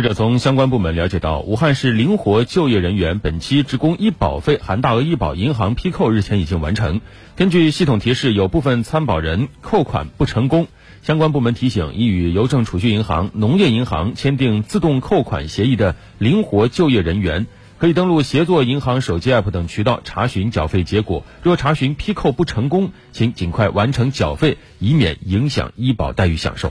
记者从相关部门了解到武汉市灵活就业人员本期职工医保费含大额医保银行批扣日前已经完成根据系统提示有部分参保人扣款不成功相关部门提醒已与邮政储蓄银行农业银行签订自动扣款协议的灵活就业人员可以登录协作银行手机 app 等渠道查询缴费结果若查询批扣不成功请尽快完成缴费以免影响医保待遇享受